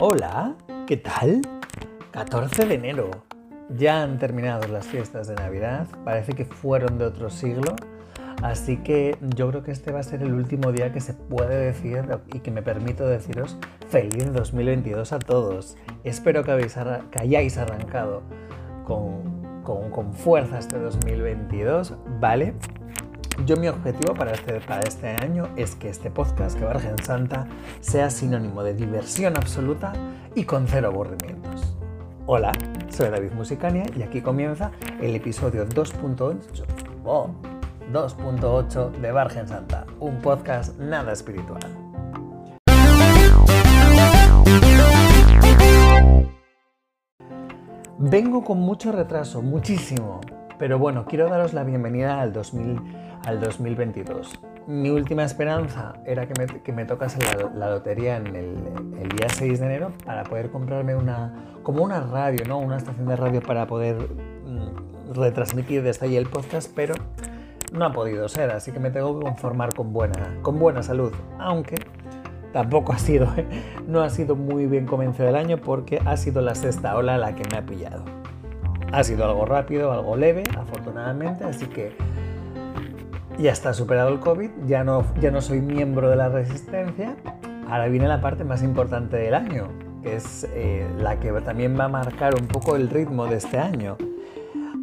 Hola, ¿qué tal? 14 de enero. Ya han terminado las fiestas de Navidad, parece que fueron de otro siglo, así que yo creo que este va a ser el último día que se puede decir y que me permito deciros feliz 2022 a todos. Espero que, hayáis arrancado con, con fuerza este 2022, ¿vale? Yo mi objetivo para este, para este año es que este podcast, que Virgen Santa, sea sinónimo de diversión absoluta y con cero aburrimientos. Hola, soy David Musicania y aquí comienza el episodio 2.8 2.8 de Virgen Santa, un podcast nada espiritual. Vengo con mucho retraso, muchísimo, pero bueno, quiero daros la bienvenida al 2000 al 2022. Mi última esperanza era que me, que me tocase la, lotería en el, día 6 de enero para poder comprarme una, como una radio, ¿no? Una estación de radio para poder mm, retransmitir desde ahí el podcast, pero no ha podido ser, así que me tengo que conformar con buena, con buena salud, aunque tampoco ha sido, no ha sido muy bien comienzo del año porque ha sido la sexta ola la que me ha pillado. Ha sido algo rápido, algo leve, afortunadamente, así que ya está superado el COVID, ya no, ya no soy miembro de la resistencia. Ahora viene la parte más importante del año, que es eh, la que también va a marcar un poco el ritmo de este año.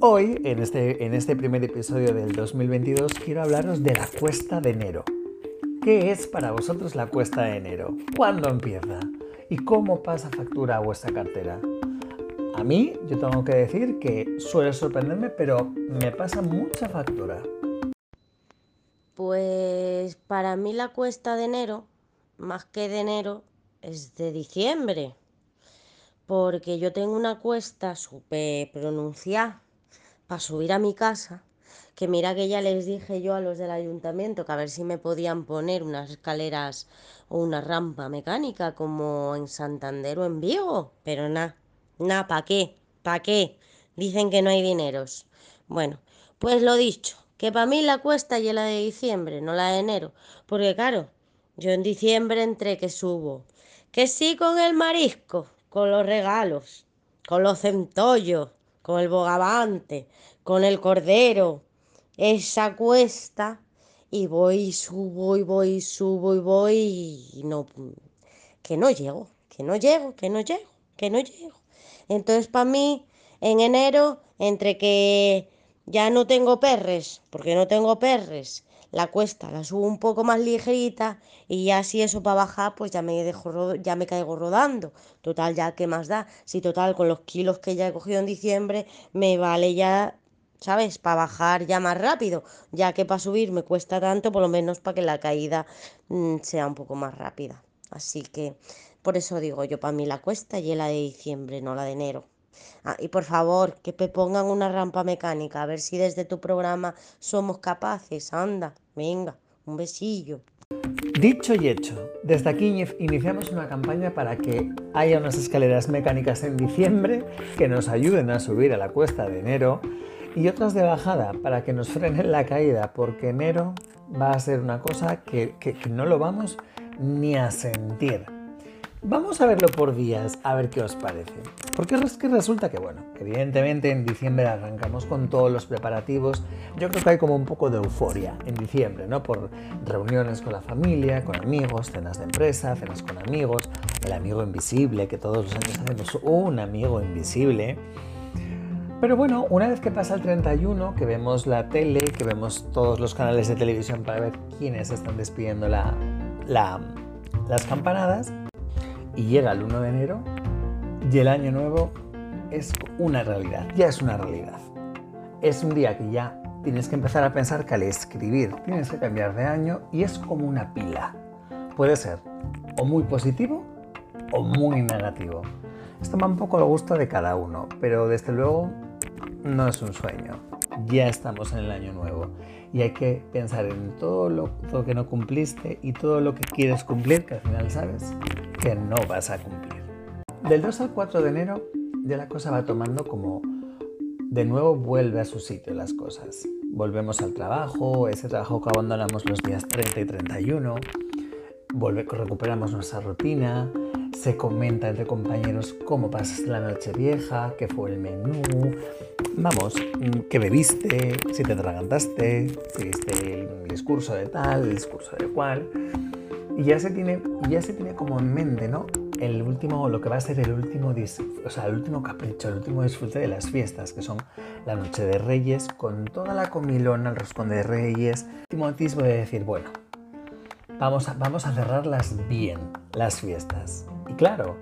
Hoy, en este, en este primer episodio del 2022, quiero hablaros de la cuesta de enero. ¿Qué es para vosotros la cuesta de enero? ¿Cuándo empieza? ¿Y cómo pasa factura a vuestra cartera? A mí, yo tengo que decir que suele sorprenderme, pero me pasa mucha factura. Pues para mí la cuesta de enero, más que de enero, es de diciembre. Porque yo tengo una cuesta súper pronunciada para subir a mi casa. Que mira que ya les dije yo a los del ayuntamiento que a ver si me podían poner unas escaleras o una rampa mecánica como en Santander o en Vigo. Pero nada, nada, ¿para qué? ¿Para qué? Dicen que no hay dineros. Bueno, pues lo dicho, que para mí la cuesta y la de diciembre, no la de enero. Porque claro, yo en diciembre entre que subo. Que sí con el marisco, con los regalos, con los centollos, con el bogavante, con el cordero. Esa cuesta y voy, subo y voy, subo y voy y no, que no llego, que no llego, que no llego, que no llego. Entonces para mí en enero, entre que ya no tengo perres, porque no tengo perres. La cuesta la subo un poco más ligerita y ya si eso para bajar, pues ya me dejo ya me caigo rodando. Total, ya qué más da. Si total con los kilos que ya he cogido en diciembre me vale ya, ¿sabes? Para bajar ya más rápido, ya que para subir me cuesta tanto, por lo menos para que la caída mm, sea un poco más rápida. Así que por eso digo yo, para mí la cuesta y la de diciembre, no la de enero. Ah, y por favor, que me pongan una rampa mecánica, a ver si desde tu programa somos capaces. Anda, venga, un besillo. Dicho y hecho, desde aquí iniciamos una campaña para que haya unas escaleras mecánicas en diciembre que nos ayuden a subir a la cuesta de enero y otras de bajada para que nos frenen la caída, porque enero va a ser una cosa que, que no lo vamos ni a sentir. Vamos a verlo por días, a ver qué os parece. Porque es que resulta que, bueno, evidentemente en diciembre arrancamos con todos los preparativos. Yo creo que hay como un poco de euforia en diciembre, ¿no? Por reuniones con la familia, con amigos, cenas de empresa, cenas con amigos, el amigo invisible, que todos los años hacemos un amigo invisible. Pero bueno, una vez que pasa el 31, que vemos la tele, que vemos todos los canales de televisión para ver quiénes están despidiendo la, las campanadas, y llega el 1 de enero y el año nuevo es una realidad, ya es una realidad. Es un día que ya tienes que empezar a pensar que al escribir tienes que cambiar de año y es como una pila. Puede ser o muy positivo o muy negativo. Esto va un poco lo gusto de cada uno, pero desde luego no es un sueño. Ya estamos en el año nuevo y hay que pensar en todo lo, todo que no cumpliste y todo lo que quieres cumplir, que al final sabes que no vas a cumplir. Del 2 al 4 de enero ya la cosa va tomando como de nuevo vuelve a su sitio las cosas. volvemos al trabajo, ese trabajo que abandonamos los días 30 y 31, vuelve, recuperamos nuestra rutina, se comenta entre compañeros cómo pasaste la noche vieja, qué fue el menú, vamos, qué bebiste, si te atragantaste, si viste el discurso de tal, el discurso de cual. Y ya se tiene, ya se tiene como en mente, ¿no? El último, lo que va a ser el último, o sea, el último capricho, el último disfrute de las fiestas, que son la noche de Reyes, con toda la comilona, el roscón de Reyes, el último atisbo de decir, bueno, vamos a, vamos a cerrarlas bien, las fiestas. Y claro,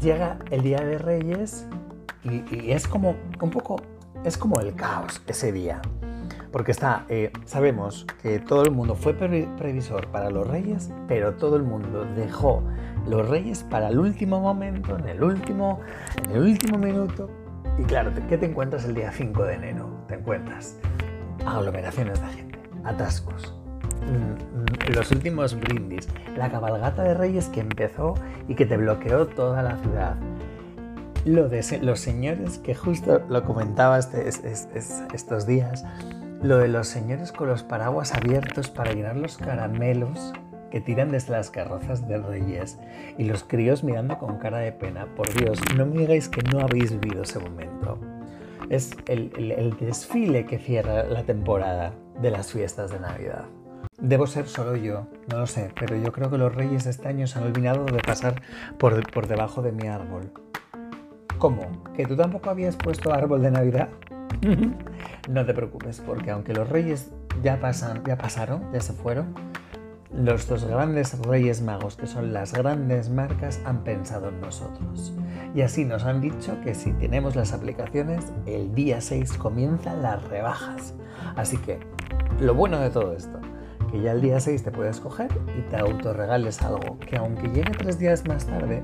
llega el día de Reyes y, es como un poco, es como el caos ese día. Porque está, eh, sabemos que todo el mundo fue previsor para los reyes, pero todo el mundo dejó los reyes para el último momento, en el último, en el último minuto. Y claro, ¿qué te encuentras el día 5 de enero? Te encuentras aglomeraciones de gente, atascos, mm, mm, los últimos brindis, la cabalgata de reyes que empezó y que te bloqueó toda la ciudad. Los señores, que justo lo comentaba este, estos días, lo de los señores con los paraguas abiertos para llenar los caramelos que tiran desde las carrozas de Reyes y los críos mirando con cara de pena. Por Dios, no me digáis que no habéis vivido ese momento. Es el, desfile que cierra la temporada de las fiestas de Navidad. Debo ser solo yo, no lo sé, pero yo creo que los reyes este año se han olvidado de pasar por, por debajo de mi árbol. ¿Cómo? ¿Que tú tampoco habías puesto árbol de Navidad? No te preocupes, porque aunque los reyes ya, pasan, ya pasaron, ya se fueron, los dos grandes reyes magos, que son las grandes marcas, han pensado en nosotros. Y así nos han dicho que si tenemos las aplicaciones, el día 6 comienzan las rebajas. Así que, lo bueno de todo esto, que ya el día 6 te puedes coger y te autorregales algo, que aunque llegue tres días más tarde,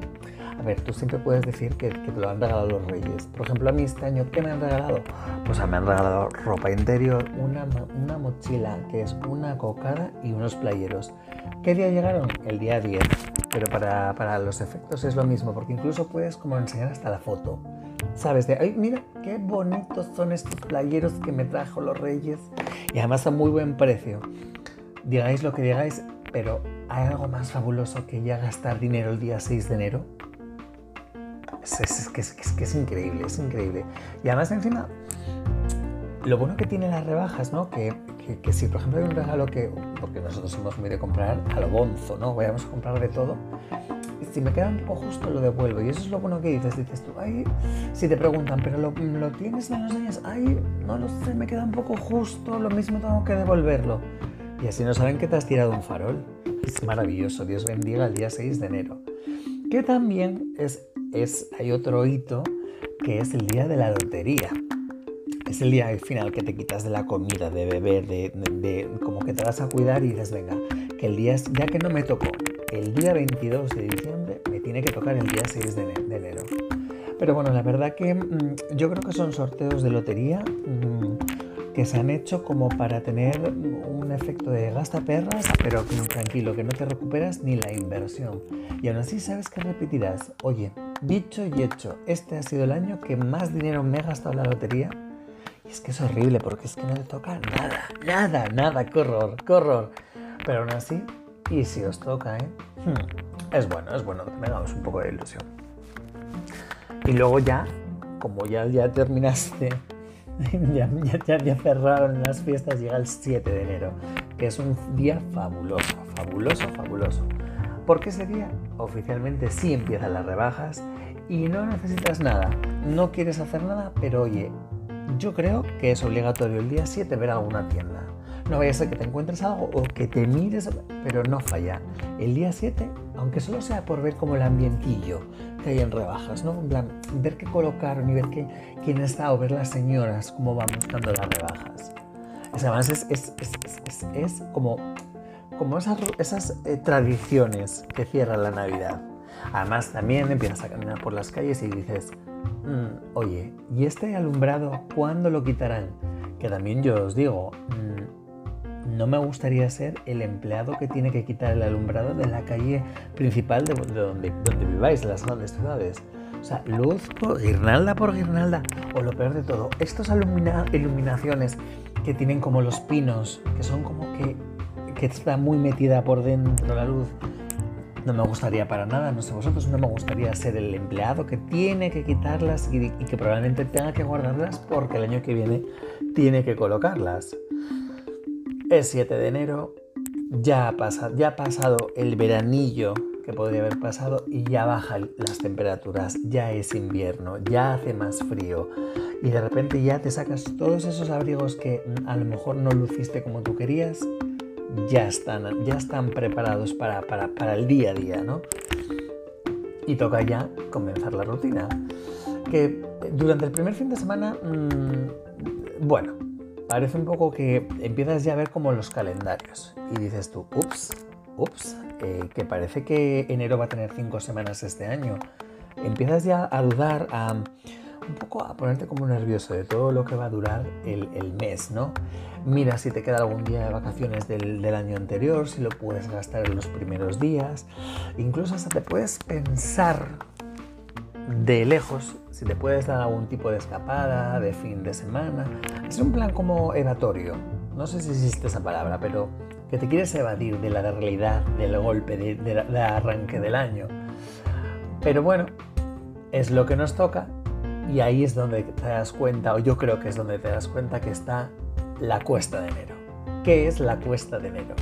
a ver, tú siempre puedes decir que, te lo han regalado los reyes. Por ejemplo, a mí este año, ¿qué me han regalado? Pues me han regalado ropa interior, una, una mochila que es una cocada y unos playeros. ¿Qué día llegaron? El día 10. Pero para, para los efectos es lo mismo, porque incluso puedes como enseñar hasta la foto. ¿Sabes? De, ay, mira, qué bonitos son estos playeros que me trajo los reyes. Y además a muy buen precio. Digáis lo que digáis, pero ¿hay algo más fabuloso que ya gastar dinero el día 6 de enero? Es, que, es, increíble, es increíble. Y además encima, lo bueno que tiene las rebajas, ¿no? Que, que, si por ejemplo hay un regalo que, porque nosotros somos muy de comprar a lo bonzo, ¿no? Vayamos a comprar de todo. Si me queda un poco justo lo devuelvo. Y eso es lo bueno que dices. Dices tú, ay, si te preguntan, pero lo, lo tienes en los años, ay, no lo sé, me queda un poco justo, lo mismo tengo que devolverlo. Y así no saben que te has tirado un farol. Es maravilloso. Dios bendiga el día 6 de enero. Que también es es, hay otro hito que es el día de la lotería. Es el día final que te quitas de la comida, de beber, de, como que te vas a cuidar y dices, venga, que el día, ya que no me tocó el día 22 de diciembre, me tiene que tocar el día 6 de, enero. Pero bueno, la verdad que mm, yo creo que son sorteos de lotería mm, que se han hecho como para tener un efecto de gasta perras, pero tranquilo, que no te recuperas ni la inversión. Y aún así sabes que repetirás, oye, Dicho y hecho, este ha sido el año que más dinero me he gastado en la lotería. Y es que es horrible porque es que no te toca nada, nada, nada, qué horror, horror. Pero aún así, y si os toca, ¿eh? Hmm, es bueno, es bueno que tengamos un poco de ilusión. Y luego ya, como ya, ya terminaste, ya, ya, ya cerraron las fiestas, llega el 7 de enero, que es un día fabuloso, fabuloso, fabuloso. Porque ese día oficialmente sí empiezan las rebajas y no necesitas nada, no quieres hacer nada, pero oye, yo creo que es obligatorio el día 7 ver alguna tienda. No vaya a ser que te encuentres algo o que te mires, pero no falla. El día 7, aunque solo sea por ver como el ambientillo que hay en rebajas, ¿no? En plan, ver qué colocaron y ver qué, quién está o ver las señoras cómo van buscando las rebajas. Es, además es, es, es, como como esas, eh, tradiciones que cierran la Navidad. Además, también empiezas a caminar por las calles y dices, mm, oye, ¿y este alumbrado cuándo lo quitarán? Que también yo os digo, mm, no me gustaría ser el empleado que tiene que quitar el alumbrado de la calle principal de, donde, donde viváis, de las grandes ciudades. O sea, luz por guirnalda por guirnalda. O lo peor de todo, estas iluminaciones que tienen como los pinos, que son como que, que está muy metida por dentro la luz. No me gustaría para nada, no sé vosotros, no me gustaría ser el empleado que tiene que quitarlas y, que probablemente tenga que guardarlas porque el año que viene tiene que colocarlas. Es 7 de enero, ya ha, pasado, ya ha pasado el veranillo que podría haber pasado y ya bajan las temperaturas, ya es invierno, ya hace más frío y de repente ya te sacas todos esos abrigos que a lo mejor no luciste como tú querías, ya están, ya están preparados para, para, el día a día, ¿no? Y toca ya comenzar la rutina. Que durante el primer fin de semana, mmm, bueno, parece un poco que empiezas ya a ver como los calendarios y dices tú, ups, ups, eh, que parece que enero va a tener cinco semanas este año. Empiezas ya a dudar, a un poco a ponerte como nervioso de todo lo que va a durar el, mes, ¿no? Mira si te queda algún día de vacaciones del, del, año anterior, si lo puedes gastar en los primeros días. Incluso hasta te puedes pensar de lejos si te puedes dar algún tipo de escapada, de fin de semana. Es un plan como evatorio. No sé si existe esa palabra, pero que te quieres evadir de la realidad, del golpe, de, de, arranque del año. Pero bueno, es lo que nos toca y ahí es donde te das cuenta, o yo creo que es donde te das cuenta que está la cuesta de enero. ¿Qué es la cuesta de enero?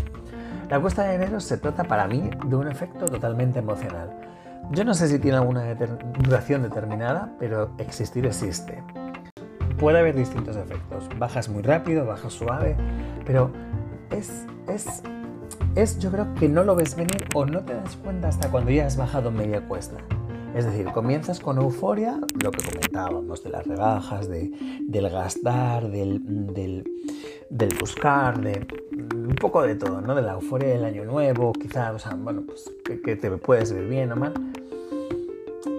La cuesta de enero se trata para mí de un efecto totalmente emocional. Yo no sé si tiene alguna duración determinada, pero existir existe. Puede haber distintos efectos. Bajas muy rápido, bajas suave, pero es, es, es, yo creo que no lo ves venir o no te das cuenta hasta cuando ya has bajado media cuesta. Es decir, comienzas con euforia, lo que comentábamos de las rebajas, de, del gastar, del, buscar, de un poco de todo, ¿no? De la euforia del año nuevo, quizás, o sea, bueno, pues que, te puedes ver bien o mal.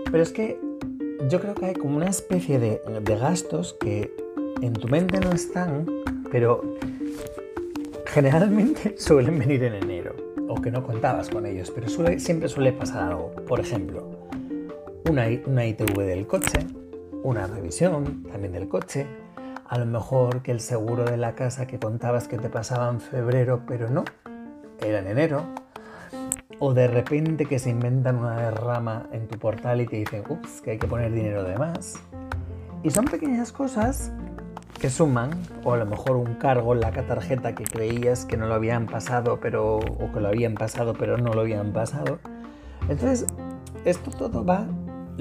Pero es que yo creo que hay como una especie de, de gastos que en tu mente no están, pero generalmente suelen venir en enero o que no contabas con ellos, pero siempre suele pasar algo. Por ejemplo, una, una ITV del coche, una revisión también del coche, a lo mejor que el seguro de la casa que contabas que te pasaba en febrero, pero no, era en enero, o de repente que se inventan una derrama en tu portal y te dicen, ups, que hay que poner dinero de más. Y son pequeñas cosas que suman, o a lo mejor un cargo en la tarjeta que creías que no lo habían pasado, pero, o que lo habían pasado, pero no lo habían pasado. Entonces, esto todo va,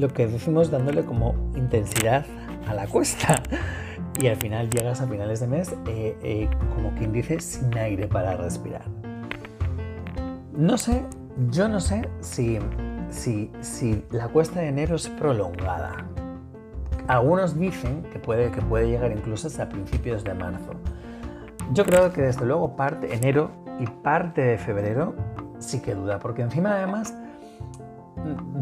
lo que decimos, dándole como intensidad a la cuesta. Y al final llegas a finales de mes, eh, eh, como quien dice, sin aire para respirar. No sé, yo no sé si, si, si la cuesta de enero es prolongada. Algunos dicen que puede, que puede llegar incluso hasta principios de marzo. Yo creo que desde luego parte enero y parte de febrero sí que duda, porque encima además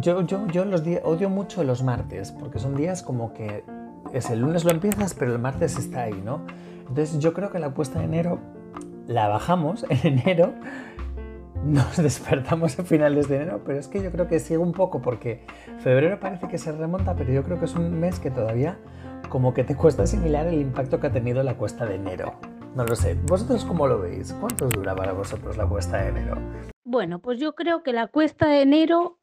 yo, yo, yo los odio mucho los martes, porque son días como que es el lunes lo empiezas, pero el martes está ahí, ¿no? Entonces yo creo que la cuesta de enero la bajamos en enero nos despertamos a finales de enero, pero es que yo creo que sigue un poco porque febrero parece que se remonta, pero yo creo que es un mes que todavía como que te cuesta asimilar el impacto que ha tenido la cuesta de enero. No lo sé, ¿vosotros cómo lo veis? ¿Cuánto dura para vosotros la cuesta de enero? Bueno, pues yo creo que la cuesta de enero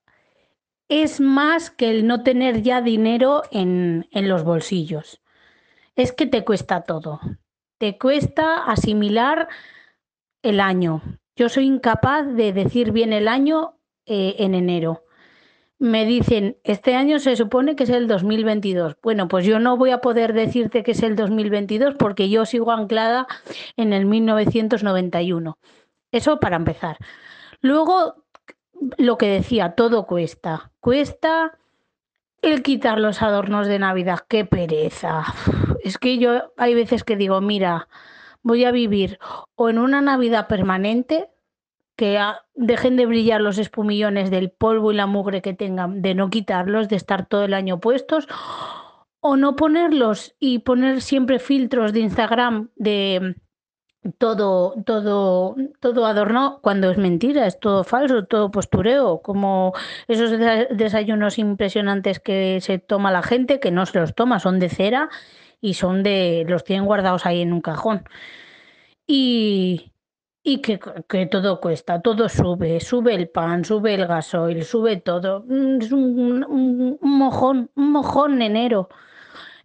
es más que el no tener ya dinero en, en los bolsillos. Es que te cuesta todo. Te cuesta asimilar el año, yo soy incapaz de decir bien el año eh, en enero. Me dicen, este año se supone que es el 2022. Bueno, pues yo no voy a poder decirte que es el 2022 porque yo sigo anclada en el 1991. Eso para empezar. Luego, lo que decía, todo cuesta. Cuesta el quitar los adornos de Navidad. Qué pereza. Es que yo hay veces que digo, mira, voy a vivir o en una Navidad permanente, que dejen de brillar los espumillones del polvo y la mugre que tengan, de no quitarlos, de estar todo el año puestos, o no ponerlos y poner siempre filtros de Instagram de, todo, todo, todo adornado cuando es mentira, es todo falso, todo postureo, como esos desayunos impresionantes que se toma la gente, que no se los toma, son de cera y son de, los tienen guardados ahí en un cajón. Y, y que, que, todo cuesta, todo sube, sube el pan, sube el gasoil, sube todo. Mm, es un, un, un mojón, un mojón enero.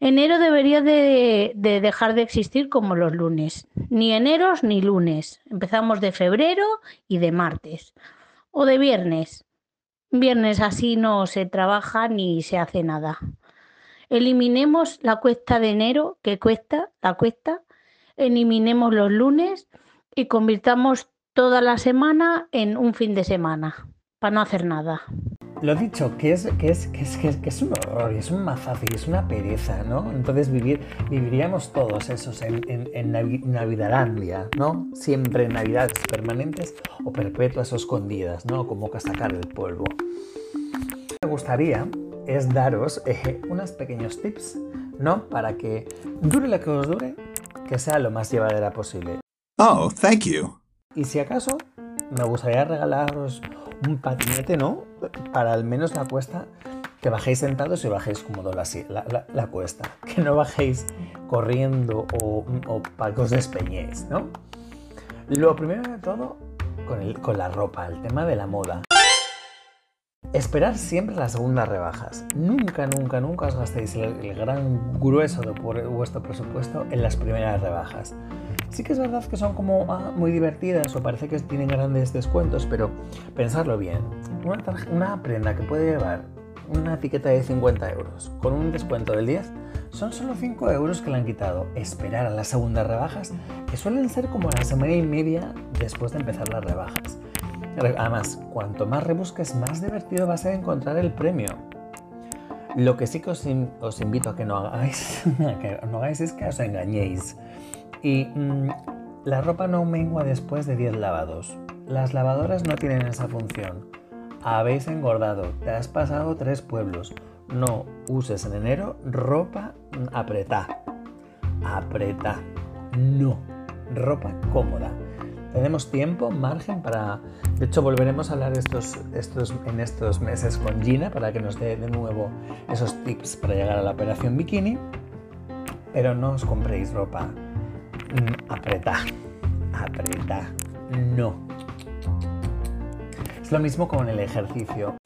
Enero debería de, de, dejar de existir como los lunes. Ni eneros ni lunes. Empezamos de febrero y de martes. O de viernes. Viernes así no se trabaja ni se hace nada. Eliminemos la cuesta de enero, que cuesta, la cuesta. Eliminemos los lunes y convirtamos toda la semana en un fin de semana, para no hacer nada. Lo dicho, que es, que es, que es, que es, que es un horror, es un mazazo y es una pereza, ¿no? Entonces vivir, viviríamos todos esos en, en, en Navidalandia, ¿no? Siempre en navidades permanentes o perpetuas o escondidas, ¿no? Como sacar el polvo. Me gustaría es daros eh, unos pequeños tips, ¿no? Para que dure lo que os dure, que sea lo más llevadera posible. Oh, thank you. Y si acaso, me gustaría regalaros un patinete, ¿no? Para al menos la cuesta, que bajéis sentados y bajéis cómodo la, la, la cuesta. Que no bajéis corriendo o, o para que os despeñéis, ¿no? Lo primero de todo, con, el, con la ropa, el tema de la moda. Esperar siempre las segundas rebajas. Nunca, nunca, nunca os gastéis el, el gran grueso de vuestro presupuesto en las primeras rebajas. Sí que es verdad que son como ah, muy divertidas o parece que tienen grandes descuentos, pero pensarlo bien. Una, una, prenda que puede llevar una etiqueta de 50 euros con un descuento del 10 son solo 5 euros que le han quitado. Esperar a las segundas rebajas, que suelen ser como la semana y media después de empezar las rebajas. Además, cuanto más rebusques, más divertido va a ser encontrar el premio. Lo que sí que os, in os invito a que no hagáis, que no hagáis es que os engañéis. Y mmm, la ropa no mengua después de 10 lavados. Las lavadoras no tienen esa función. Habéis engordado, te has pasado tres pueblos. No uses en enero ropa apretá. Apretá. No. Ropa cómoda. Tenemos tiempo, margen para... De hecho, volveremos a hablar estos, estos, en estos meses con Gina para que nos dé de nuevo esos tips para llegar a la operación bikini. Pero no os compréis ropa Mm, Apreta, apreta, no. Es lo mismo con el ejercicio.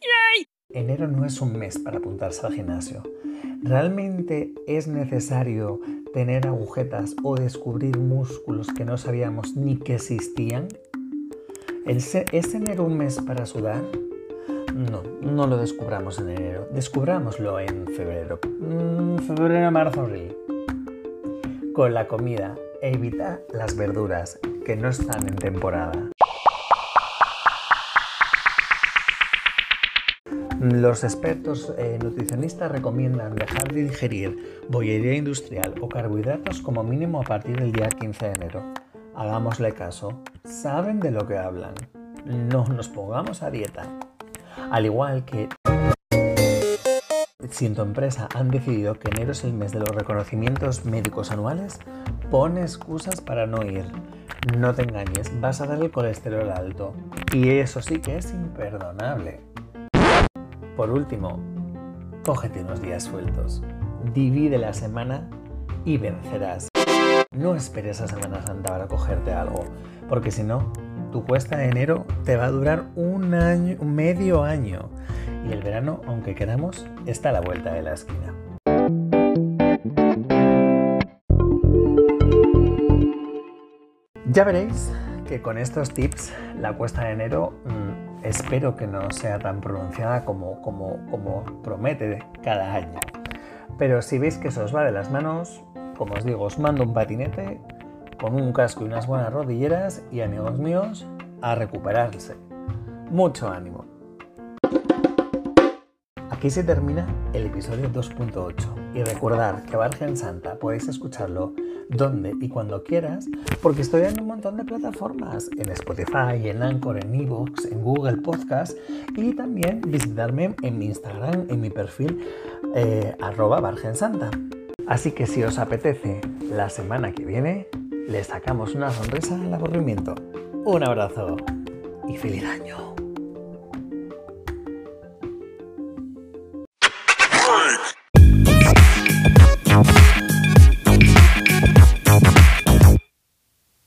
Enero no es un mes para apuntarse al gimnasio. ¿Realmente es necesario tener agujetas o descubrir músculos que no sabíamos ni que existían? ¿Es enero un mes para sudar? No, no lo descubramos en enero. Descubrámoslo en febrero. Mm, febrero, marzo, abril. Con la comida, evita las verduras que no están en temporada. Los expertos eh, nutricionistas recomiendan dejar de digerir bollería industrial o carbohidratos como mínimo a partir del día 15 de enero. Hagámosle caso, saben de lo que hablan. No nos pongamos a dieta. Al igual que si en tu empresa han decidido que enero es el mes de los reconocimientos médicos anuales, pon excusas para no ir. No te engañes, vas a dar el colesterol alto. Y eso sí que es imperdonable. Por último, cógete unos días sueltos. Divide la semana y vencerás. No esperes a Semana Santa para cogerte algo, porque si no, tu cuesta de enero te va a durar un año, medio año. Y el verano, aunque queramos, está a la vuelta de la esquina. Ya veréis que con estos tips la cuesta de enero mmm, espero que no sea tan pronunciada como, promete cada año. Pero si veis que eso os va de las manos, como os digo, os mando un patinete con un casco y unas buenas rodilleras y amigos míos, a recuperarse. Mucho ánimo. Aquí se termina el episodio 2.8 y recordar que Virgen Santa podéis escucharlo donde y cuando quieras porque estoy en un montón de plataformas, en Spotify, en Anchor, en Evox, en Google Podcast y también visitarme en mi Instagram, en mi perfil eh, arroba Santa. Así que si os apetece la semana que viene, le sacamos una sonrisa al aburrimiento. Un abrazo y feliz año.